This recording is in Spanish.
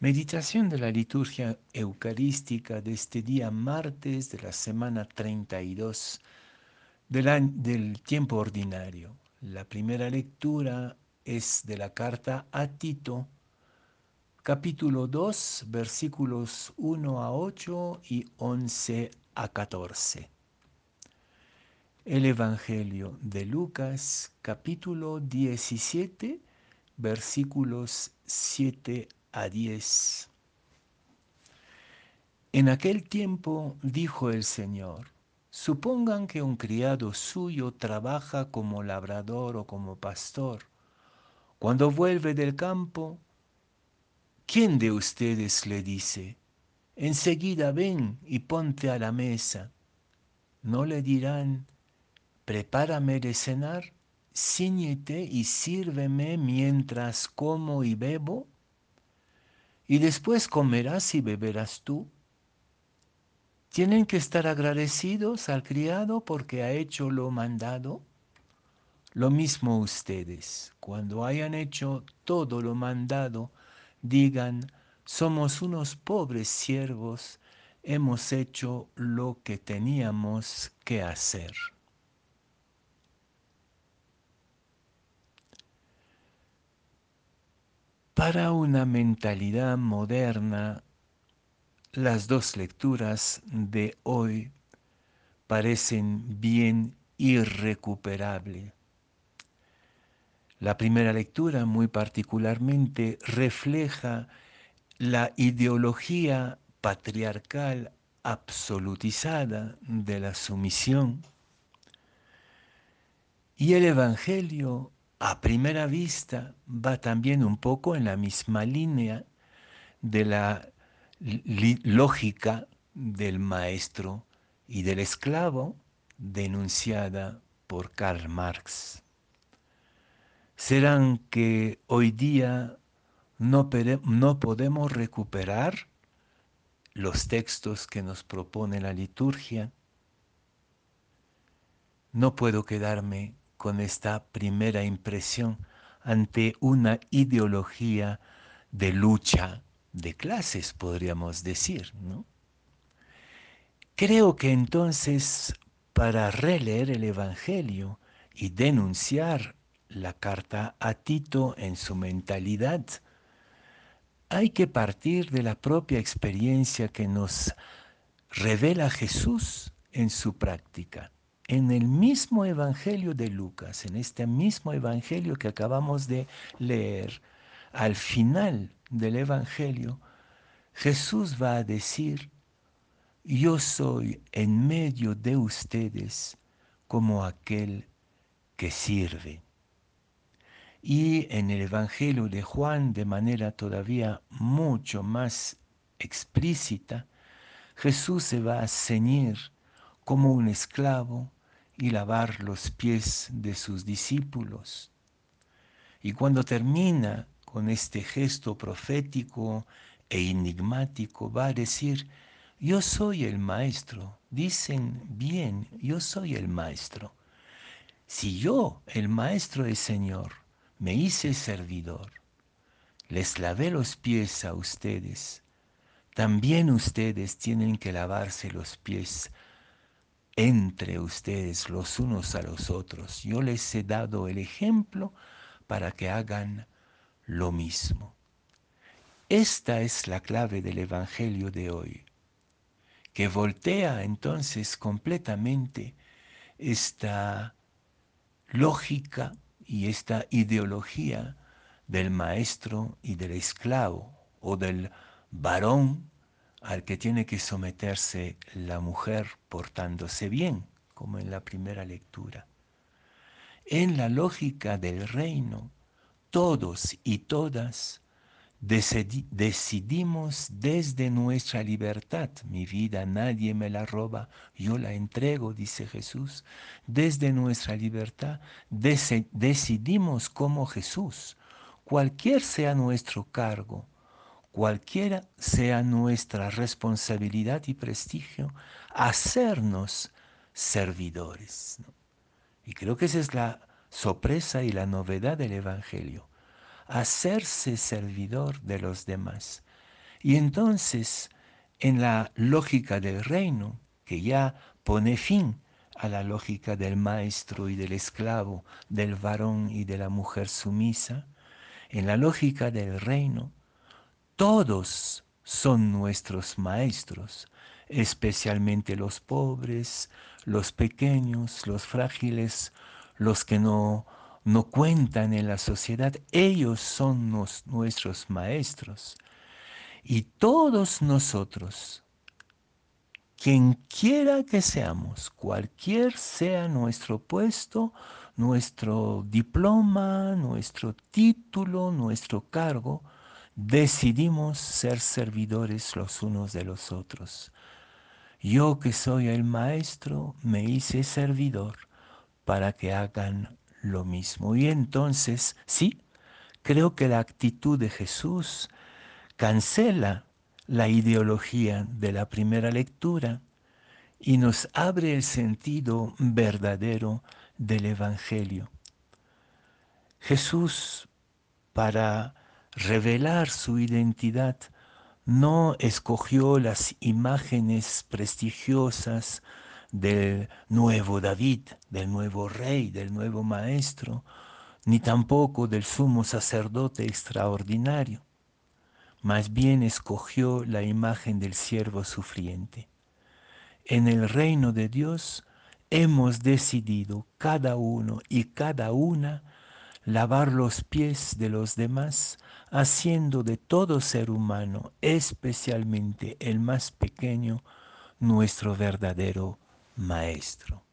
Meditación de la liturgia eucarística de este día martes de la semana 32 del, del tiempo ordinario. La primera lectura es de la carta a Tito, capítulo 2, versículos 1 a 8 y 11 a 14. El Evangelio de Lucas, capítulo 17, versículos 7 a 10. En aquel tiempo dijo el Señor, supongan que un criado suyo trabaja como labrador o como pastor. Cuando vuelve del campo, ¿quién de ustedes le dice, enseguida ven y ponte a la mesa? ¿No le dirán, prepárame de cenar, ciñete y sírveme mientras como y bebo? Y después comerás y beberás tú. Tienen que estar agradecidos al criado porque ha hecho lo mandado. Lo mismo ustedes, cuando hayan hecho todo lo mandado, digan, somos unos pobres siervos, hemos hecho lo que teníamos que hacer. Para una mentalidad moderna, las dos lecturas de hoy parecen bien irrecuperables. La primera lectura muy particularmente refleja la ideología patriarcal absolutizada de la sumisión y el Evangelio a primera vista va también un poco en la misma línea de la lógica del maestro y del esclavo denunciada por Karl Marx. ¿Serán que hoy día no, no podemos recuperar los textos que nos propone la liturgia? No puedo quedarme con esta primera impresión ante una ideología de lucha de clases, podríamos decir. ¿no? Creo que entonces para releer el Evangelio y denunciar la carta a Tito en su mentalidad, hay que partir de la propia experiencia que nos revela Jesús en su práctica en el mismo Evangelio de Lucas, en este mismo Evangelio que acabamos de leer, al final del Evangelio, Jesús va a decir, yo soy en medio de ustedes como aquel que sirve. Y en el Evangelio de Juan, de manera todavía mucho más explícita, Jesús se va a ceñir como un esclavo y lavar los pies de sus discípulos. Y cuando termina con este gesto profético e enigmático, va a decir, yo soy el maestro. Dicen bien, yo soy el maestro. Si yo, el maestro del Señor, me hice servidor, les lavé los pies a ustedes, también ustedes tienen que lavarse los pies entre ustedes los unos a los otros. Yo les he dado el ejemplo para que hagan lo mismo. Esta es la clave del Evangelio de hoy, que voltea entonces completamente esta lógica y esta ideología del maestro y del esclavo o del varón al que tiene que someterse la mujer portándose bien, como en la primera lectura. En la lógica del reino, todos y todas decidimos desde nuestra libertad, mi vida nadie me la roba, yo la entrego, dice Jesús, desde nuestra libertad decidimos como Jesús, cualquier sea nuestro cargo, cualquiera sea nuestra responsabilidad y prestigio, hacernos servidores. Y creo que esa es la sorpresa y la novedad del Evangelio, hacerse servidor de los demás. Y entonces, en la lógica del reino, que ya pone fin a la lógica del maestro y del esclavo, del varón y de la mujer sumisa, en la lógica del reino, todos son nuestros maestros, especialmente los pobres, los pequeños, los frágiles, los que no, no cuentan en la sociedad, ellos son nuestros maestros. Y todos nosotros, quien quiera que seamos, cualquier sea nuestro puesto, nuestro diploma, nuestro título, nuestro cargo, decidimos ser servidores los unos de los otros. Yo que soy el maestro, me hice servidor para que hagan lo mismo. Y entonces, sí, creo que la actitud de Jesús cancela la ideología de la primera lectura y nos abre el sentido verdadero del Evangelio. Jesús, para revelar su identidad, no escogió las imágenes prestigiosas del nuevo David, del nuevo rey, del nuevo maestro, ni tampoco del sumo sacerdote extraordinario. Más bien escogió la imagen del siervo sufriente. En el reino de Dios hemos decidido cada uno y cada una lavar los pies de los demás, haciendo de todo ser humano, especialmente el más pequeño, nuestro verdadero Maestro.